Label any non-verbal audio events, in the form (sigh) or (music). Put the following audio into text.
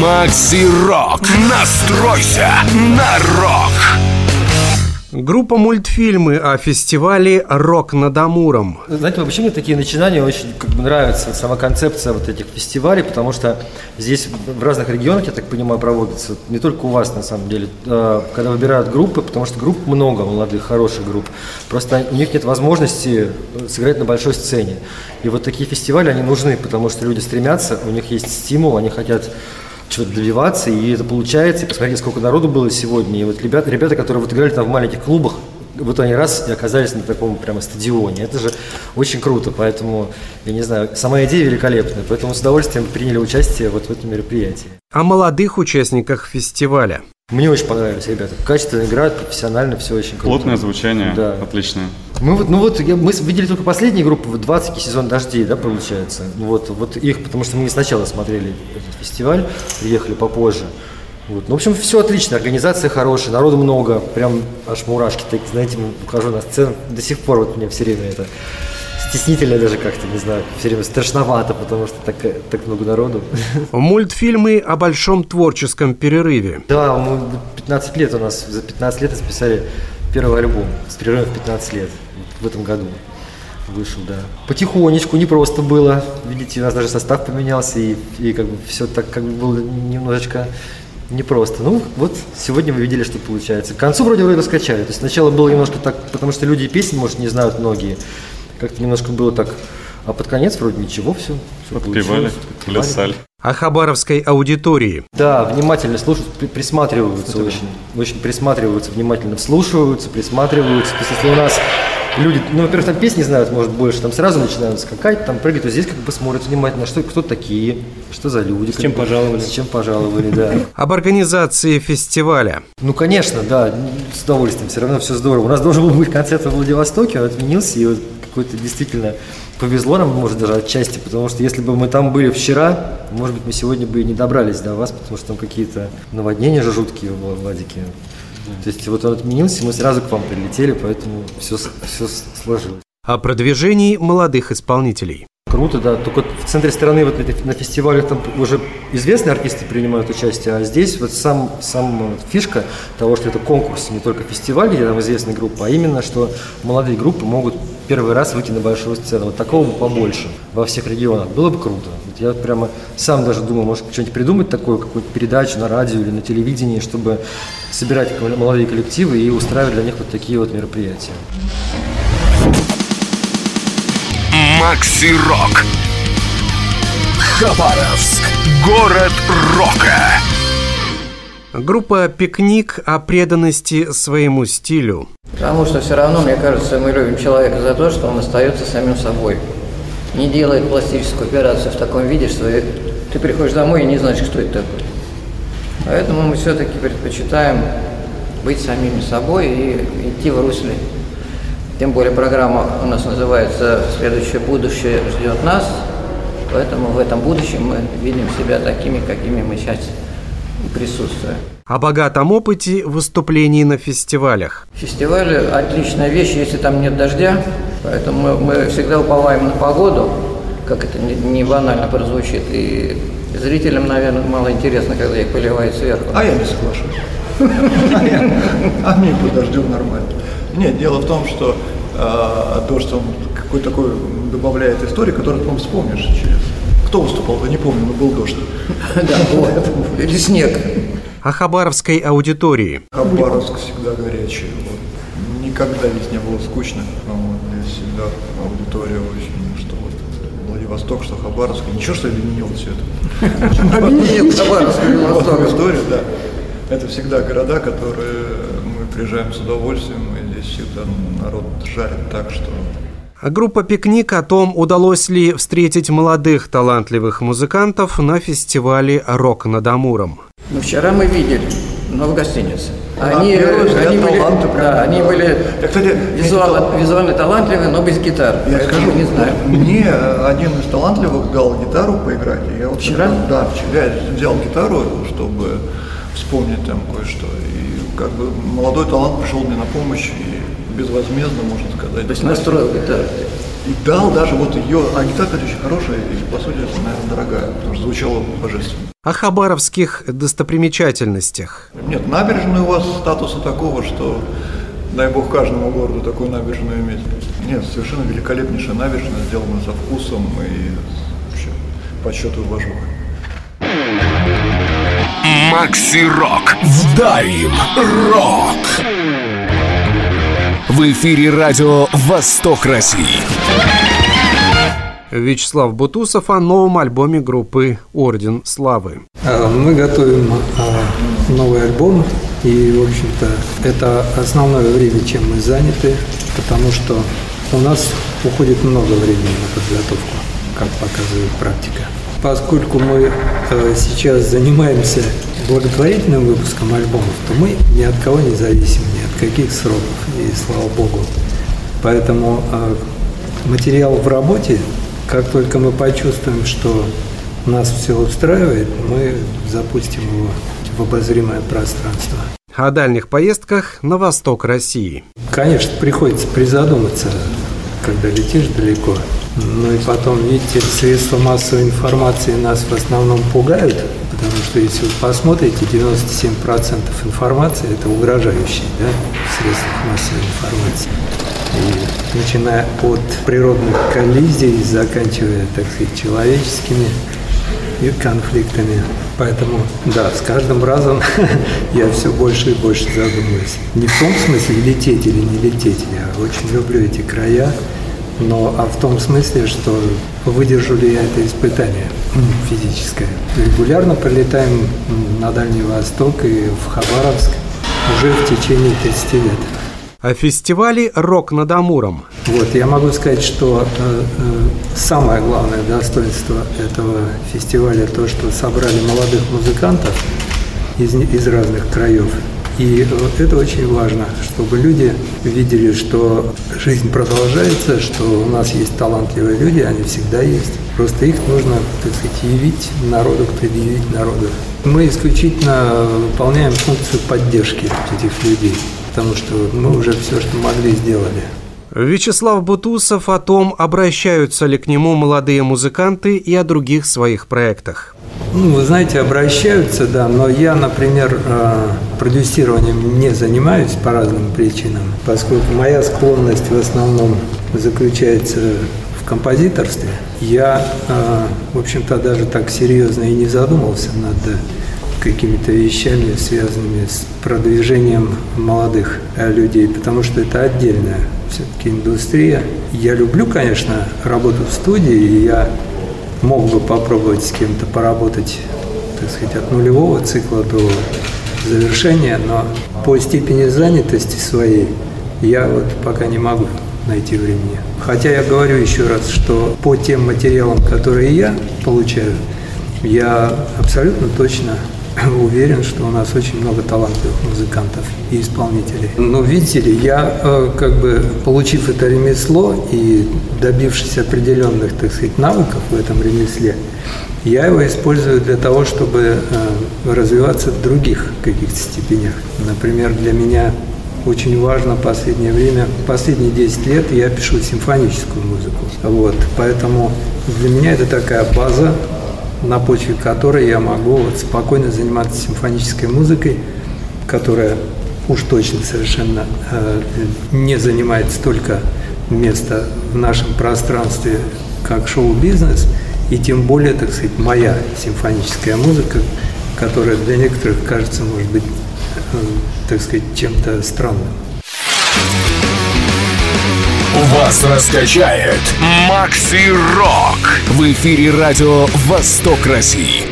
Макси Рок. Настройся на рок. Группа мультфильмы о фестивале «Рок над Амуром». Знаете, вообще мне такие начинания очень как бы нравится, сама концепция вот этих фестивалей, потому что здесь в разных регионах, я так понимаю, проводится, не только у вас на самом деле, а, когда выбирают группы, потому что групп много, молодых, хороших групп, просто у них нет возможности сыграть на большой сцене. И вот такие фестивали, они нужны, потому что люди стремятся, у них есть стимул, они хотят чего-то добиваться, и это получается. И посмотрите, сколько народу было сегодня. И вот ребята, ребята, которые вот играли там в маленьких клубах, вот они раз и оказались на таком прямо стадионе. Это же очень круто, поэтому, я не знаю, сама идея великолепная, поэтому с удовольствием приняли участие вот в этом мероприятии. О молодых участниках фестиваля. Мне очень понравились ребята. Качественно играют, профессионально, все очень круто. Плотное звучание, Да. отличное. Мы вот, ну вот, я- мы видели только последние группы, вот 20 сезон дождей, да, получается. Вот, вот их, потому что мы не сначала смотрели этот фестиваль, приехали попозже. Вот. Ну, в общем, все отлично, организация хорошая, народу много, прям аж мурашки, так, знаете, ухожу на сцену, до сих пор вот мне все время это стеснительно даже как-то, не знаю, все время страшновато, потому что так, так много народу. (laughs) Мультфильмы о большом творческом перерыве. Да, мы 15 лет у нас, за 15 лет записали первый альбом с перерывом в 15 лет в этом году вышел, да. Потихонечку, не просто было. Видите, у нас даже состав поменялся, и, и как бы все так как бы было немножечко непросто. Ну, вот сегодня вы видели, что получается. К концу вроде вроде раскачали. То есть сначала было немножко так, потому что люди песни, может, не знают многие. Как-то немножко было так. А под конец вроде ничего, все. Подпевали, плясали. О хабаровской аудитории. Да, внимательно слушают, при- присматриваются очень, очень присматриваются, внимательно вслушиваются, присматриваются. То есть если у нас люди, ну, во-первых, там песни знают, может, больше, там сразу начинают скакать, там прыгать, то здесь как бы смотрят внимательно, что, кто такие, что за люди. С чем пожаловали. С чем пожаловали, да. (laughs) Об организации фестиваля. Ну, конечно, да, с удовольствием, все равно все здорово. У нас должен был быть концерт во Владивостоке, он отменился, и вот какой-то действительно повезло нам, может, даже отчасти, потому что если бы мы там были вчера, может быть, мы сегодня бы и не добрались до вас, потому что там какие-то наводнения же жуткие в Владике. То есть вот он отменился, и мы сразу к вам прилетели, поэтому все, все сложилось. О продвижении молодых исполнителей. Круто, да. Только в центре страны вот на фестивале там уже известные артисты принимают участие, а здесь вот сам, сам э, фишка того, что это конкурс, не только фестиваль, где там известная группа, а именно, что молодые группы могут первый раз выйти на большую сцену. Вот такого бы побольше во всех регионах. Было бы круто. Вот я прямо сам даже думал, может, что-нибудь придумать такое, какую-то передачу на радио или на телевидении, чтобы собирать молодые коллективы и устраивать для них вот такие вот мероприятия. Макси Рок. Хабаровск. Город рока. Группа «Пикник» о преданности своему стилю. Потому что все равно, мне кажется, мы любим человека за то, что он остается самим собой. Не делает пластическую операцию в таком виде, что ты приходишь домой и не знаешь, кто это такой. Поэтому мы все-таки предпочитаем быть самими собой и идти в русле. Тем более программа у нас называется «Следующее будущее ждет нас», поэтому в этом будущем мы видим себя такими, какими мы сейчас и присутствуем. О богатом опыте выступлений на фестивалях. Фестиваль – отличная вещь, если там нет дождя, поэтому мы, мы всегда уповаем на погоду, как это не, не банально прозвучит, и зрителям, наверное, мало интересно, когда их поливает сверху. А я не соглашусь. А мне по дождем нормально. Нет, дело в том, что э, дождь, он какой такой добавляет истории, которую потом вспомнишь через... Кто выступал, я не помню, но был дождь. (laughs) Да, вот. Или снег. О хабаровской аудитории. Хабаровск всегда горячий. Вот. Никогда здесь не было скучно. Вот. Здесь всегда аудитория очень, что вот Владивосток, что Хабаровск. Ничего, что объединило все это. (laughs) (laughs) Объединил Хабаровск и Владивосток. история, да. Это всегда города, которые мы приезжаем с удовольствием, и здесь всегда народ жарит так, что Группа «Пикник» о том, удалось ли встретить молодых талантливых музыкантов на фестивале «Рок над Амуром». Ну, вчера мы видели, но в гостинице. Они, взгляд, они были, таланты да, они были Я, кстати, визуально, визуально талантливые, но без гитар. Я скажу, не знаю. (laughs) мне один из талантливых дал гитару поиграть. Я вот Вчера? Да, вчера я взял гитару, чтобы вспомнить там кое-что. И как бы молодой талант пришел мне на помощь и безвозмездно, можно сказать. То есть настроил гитару. и дал даже вот ее агитация очень хорошая и, по сути, это, наверное, дорогая, потому что звучало божественно. О хабаровских достопримечательностях. Нет, набережная у вас статуса такого, что дай бог каждому городу такую набережную иметь. Нет, совершенно великолепнейшая набережная, сделана со вкусом и вообще по счету уважуха. Макси Рок. Вдарим рок. В эфире радио «Восток России». Вячеслав Бутусов о новом альбоме группы «Орден Славы». А, мы готовим а, новый альбом, и, в общем-то, это основное время, чем мы заняты, потому что у нас уходит много времени на подготовку, как показывает практика. Поскольку мы а, сейчас занимаемся благотворительным выпуском альбомов, то мы ни от кого не зависим, ни от каких сроков, и слава богу. Поэтому материал в работе как только мы почувствуем, что нас все устраивает, мы запустим его в обозримое пространство. О дальних поездках на восток России. Конечно, приходится призадуматься, когда летишь далеко. Ну и потом, видите, средства массовой информации нас в основном пугают, потому что если вы посмотрите, 97% информации – это угрожающие да, в массовой информации. И начиная от природных коллизий, заканчивая, так сказать, человеческими и конфликтами. Поэтому, да, с каждым разом (laughs) я все больше и больше задумываюсь. Не в том смысле лететь или не лететь, я очень люблю эти края, но а в том смысле, что выдержу ли я это испытание физическое. Регулярно прилетаем на Дальний Восток и в Хабаровск уже в течение 30 лет о фестивале «Рок над Амуром». Вот, я могу сказать, что э, э, самое главное достоинство этого фестиваля то, что собрали молодых музыкантов из, из разных краев. И э, это очень важно, чтобы люди видели, что жизнь продолжается, что у нас есть талантливые люди, они всегда есть. Просто их нужно, так сказать, явить народу, предъявить народу. Мы исключительно выполняем функцию поддержки этих людей потому что мы уже все, что могли, сделали. Вячеслав Бутусов о том, обращаются ли к нему молодые музыканты и о других своих проектах. Ну, вы знаете, обращаются, да, но я, например, э, продюсированием не занимаюсь по разным причинам, поскольку моя склонность в основном заключается в композиторстве. Я, э, в общем-то, даже так серьезно и не задумался над какими-то вещами, связанными с продвижением молодых э, людей, потому что это отдельная все-таки индустрия. Я люблю, конечно, работу в студии, и я мог бы попробовать с кем-то поработать, так сказать, от нулевого цикла до завершения, но по степени занятости своей я вот пока не могу найти времени. Хотя я говорю еще раз, что по тем материалам, которые я получаю, я абсолютно точно (clears throat) уверен, что у нас очень много талантливых музыкантов и исполнителей. Но видите ли, я э, как бы получив это ремесло и добившись определенных, так сказать, навыков в этом ремесле, я его использую для того, чтобы э, развиваться в других каких-то степенях. Например, для меня очень важно в последнее время, последние 10 лет я пишу симфоническую музыку. Вот, поэтому для меня это такая база, на почве которой я могу вот спокойно заниматься симфонической музыкой, которая уж точно совершенно э, не занимает столько места в нашем пространстве, как шоу-бизнес, и тем более, так сказать, моя симфоническая музыка, которая для некоторых кажется, может быть, э, так сказать, чем-то странным. Вас раскачает Макси Рок. В эфире радио «Восток России».